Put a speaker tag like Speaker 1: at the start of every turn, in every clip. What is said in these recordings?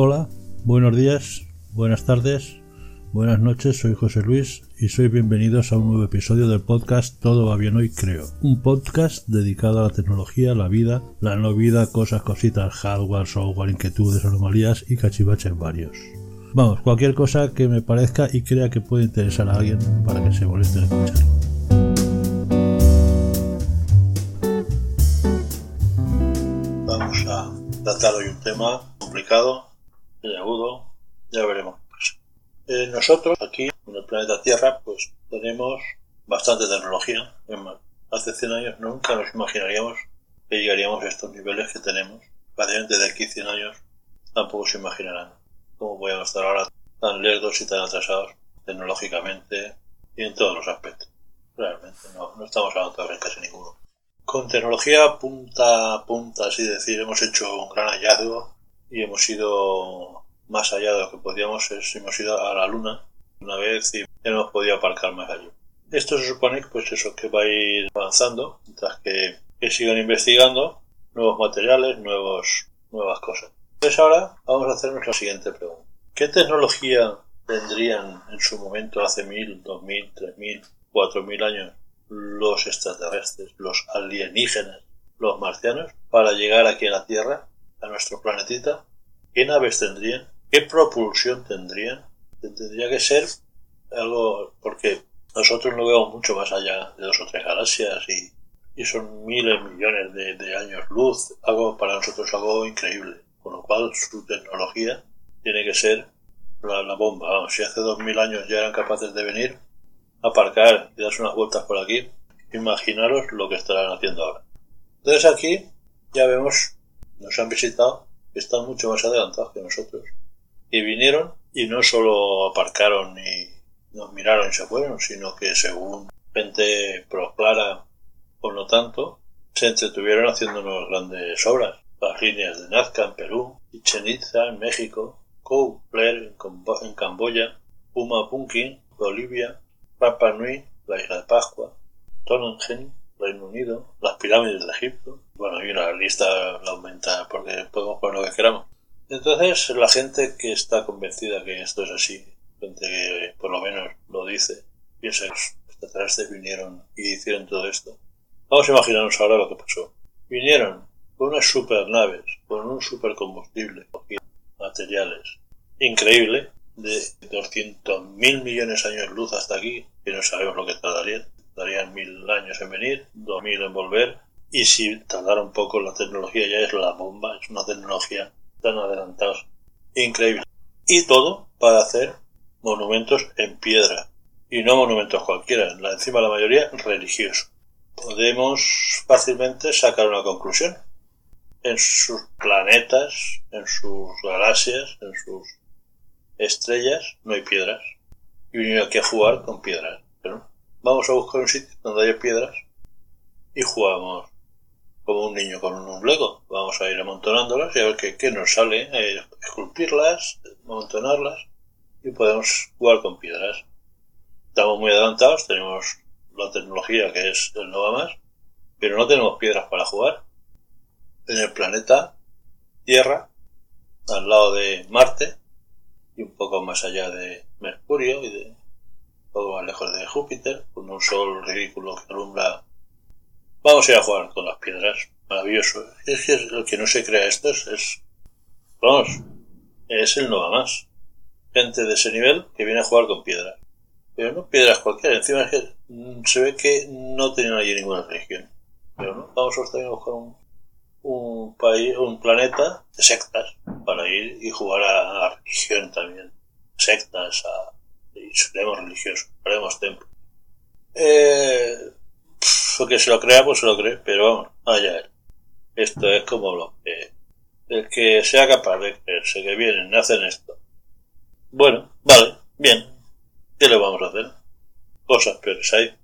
Speaker 1: Hola, buenos días, buenas tardes, buenas noches, soy José Luis y soy bienvenidos a un nuevo episodio del podcast Todo va bien creo. Un podcast dedicado a la tecnología, la vida, la no vida, cosas, cositas, hardware, software, inquietudes, anomalías y cachivaches varios. Vamos, cualquier cosa que me parezca y crea que puede interesar a alguien para que se moleste en escucharlo.
Speaker 2: Vamos a tratar hoy un tema complicado, muy agudo, ya veremos. Eh, nosotros aquí en el planeta Tierra pues tenemos bastante tecnología. Hace 100 años nunca nos imaginaríamos que llegaríamos a estos niveles que tenemos. Prácticamente de aquí 100 años tampoco se imaginarán cómo podemos estar ahora tan lerdos y tan atrasados tecnológicamente y en todos los aspectos. Realmente no, no estamos avanzados en casi ninguno. Con tecnología punta a punta, así decir, hemos hecho un gran hallazgo y hemos ido más allá de lo que podíamos, hemos ido a la Luna una vez y no hemos podido aparcar más allí. Esto se supone pues eso, que va a ir avanzando, mientras que, que sigan investigando nuevos materiales, nuevos, nuevas cosas. Entonces ahora vamos a hacernos la siguiente pregunta. ¿Qué tecnología tendrían en su momento hace mil, dos mil, tres mil, cuatro mil años los extraterrestres, los alienígenas, los marcianos, para llegar aquí a la Tierra, a nuestro planetita? ¿Qué naves tendrían? ¿Qué propulsión tendrían? Tendría que ser algo, porque nosotros no vemos mucho más allá de dos o tres galaxias y, y son miles, millones de, de, años luz, algo para nosotros algo increíble. Con lo cual su tecnología tiene que ser la, la bomba. Si hace dos mil años ya eran capaces de venir, aparcar y darse unas vueltas por aquí, imaginaros lo que estarán haciendo ahora. Entonces aquí ya vemos, nos han visitado, están mucho más adelantados que nosotros. Y vinieron y no solo aparcaron y nos miraron y se fueron, sino que según gente proclara o no tanto, se entretuvieron haciéndonos grandes obras. Las líneas de Nazca en Perú, Chichen Itza en México, Kou en Camboya, Puma Punkin, Bolivia, Papa Nui, la isla de Pascua, Tonangen, Reino Unido, las pirámides de Egipto. Bueno, y la lista la aumenta porque podemos poner lo que queramos. Entonces, la gente que está convencida que esto es así, gente que por lo menos lo dice, piensa que los extraterrestres vinieron y hicieron todo esto. Vamos a imaginarnos ahora lo que pasó. Vinieron con unas supernaves, con un supercombustible, materiales increíble, de 200 mil millones de años luz hasta aquí, que no sabemos lo que tardarían. Tardarían mil años en venir, dos mil en volver. Y si tardara un poco, la tecnología ya es la bomba, es una tecnología tan adelantada. Increíble. Y todo para hacer monumentos en piedra. Y no monumentos cualquiera, encima la mayoría religiosos. Podemos fácilmente sacar una conclusión. En sus planetas, en sus galaxias, en sus estrellas, no hay piedras. Y vinieron aquí a jugar con piedras. Pero vamos a buscar un sitio donde haya piedras y jugamos un niño con un Lego. Vamos a ir amontonándolas y a ver qué, qué nos sale. Eh, esculpirlas, amontonarlas y podemos jugar con piedras. Estamos muy adelantados, tenemos la tecnología que es el Nova Más, pero no tenemos piedras para jugar. En el planeta Tierra, al lado de Marte, y un poco más allá de Mercurio y de un poco más lejos de Júpiter, con un sol ridículo que alumbra. Vamos a ir a jugar con las piedras, maravilloso. Es que el que no se crea esto es, es vamos, es el no va más. Gente de ese nivel que viene a jugar con piedras. Pero no piedras cualquiera, encima es que se ve que no tienen allí ninguna religión. Pero no, vamos a buscar un, un país, un planeta de sectas para ir y jugar a, religión también. Sectas, a, y seremos religiosos, haremos templo. Eh, lo que se lo crea, pues se lo cree, pero vamos, allá él. Esto es como lo que. El que sea capaz de creerse que vienen, hacen esto. Bueno, vale, bien. ¿Qué le vamos a hacer? Cosas peores hay.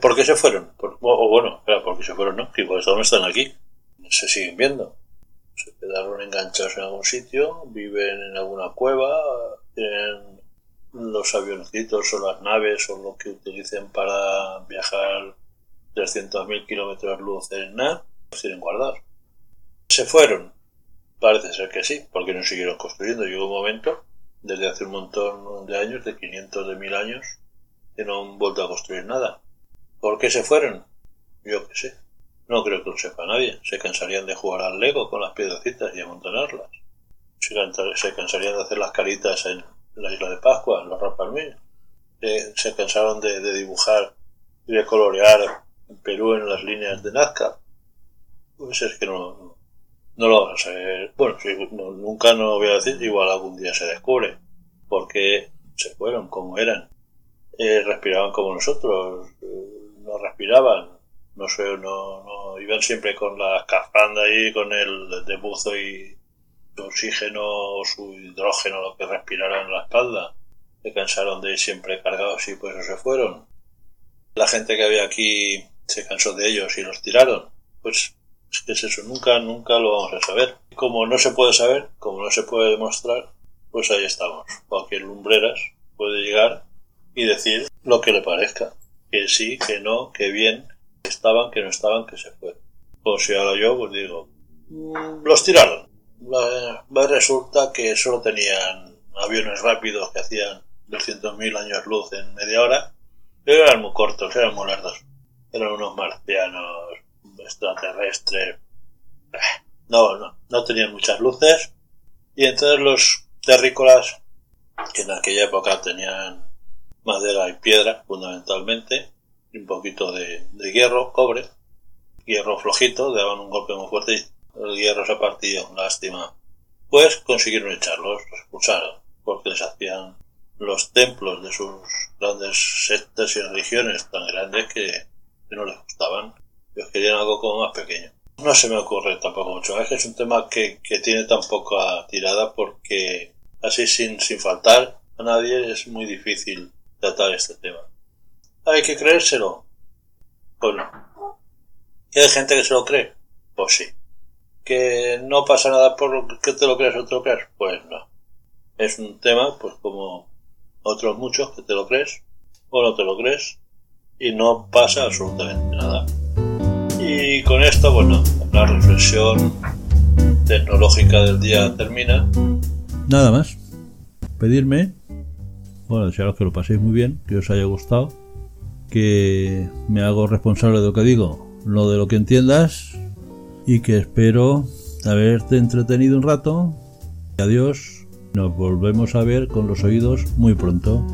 Speaker 2: ¿Por qué se fueron? o bueno, claro, porque se fueron, ¿no? Que por no están aquí se siguen viendo. Se quedaron enganchados en algún sitio, viven en alguna cueva, tienen los avioncitos o las naves o lo que utilicen para viajar 300.000 kilómetros luz en nada, Se fueron. Parece ser que sí, porque no siguieron construyendo. Llegó un momento, desde hace un montón de años, de 500, de mil años, que no han vuelto a construir nada. ¿Por qué se fueron? Yo qué sé. No creo que lo sepa nadie. Se cansarían de jugar al Lego con las piedrecitas y amontonarlas. Se, cansarían de hacer las caritas en la isla de Pascua, en los Rapalmillos. Se, se cansaron de, de dibujar y de colorear en Perú en las líneas de Nazca. Pues es que no, no lo vamos a saber. Bueno, nunca no voy a decir, igual algún día se descubre. Porque se fueron como eran. Eh, respiraban como nosotros, eh, no respiraban, no sé, no, no iban siempre con la escafanda ahí, con el de buzo y su oxígeno o su hidrógeno, lo que respiraran en la espalda. Se cansaron de ir siempre cargados y pues se fueron. La gente que había aquí se cansó de ellos y los tiraron. Pues es eso, nunca, nunca lo vamos a saber. Como no se puede saber, como no se puede demostrar, pues ahí estamos. Cualquier lumbreras puede llegar y decir lo que le parezca. Que sí, que no, que bien, que estaban, que no estaban, que se fue. O si ahora yo, pues digo, mm, los tiraron. Resulta que solo tenían aviones rápidos que hacían 200.000 años luz en media hora, pero eran muy cortos, eran muy largos. Eran unos marcianos extraterrestres. No, no, no tenían muchas luces. Y entonces los terrícolas, que en aquella época tenían madera y piedra fundamentalmente, y un poquito de, hierro, cobre, hierro flojito, daban un golpe muy fuerte y el hierro se partió, lástima. Pues consiguieron echarlos, los expulsaron, porque les hacían los templos de sus grandes sectas y religiones tan grandes que, no les gustaban. Ellos querían algo como más pequeño. No se me ocurre tampoco mucho. Es que es un tema que, que tiene tan poca tirada porque así sin, sin faltar a nadie es muy difícil tratar este tema. ¿Hay que creérselo? Pues no. ¿Y hay gente que se lo cree? Pues sí. ¿Que no pasa nada por que te lo creas o te lo creas? Pues no. Es un tema, pues como otros muchos, que te lo crees o no te lo crees y no pasa absolutamente nada. Y con esto, bueno, la reflexión tecnológica del día termina.
Speaker 1: Nada más. Pedirme bueno, desearos que lo paséis muy bien, que os haya gustado, que me hago responsable de lo que digo, no de lo que entiendas, y que espero haberte entretenido un rato. Adiós, nos volvemos a ver con los oídos muy pronto.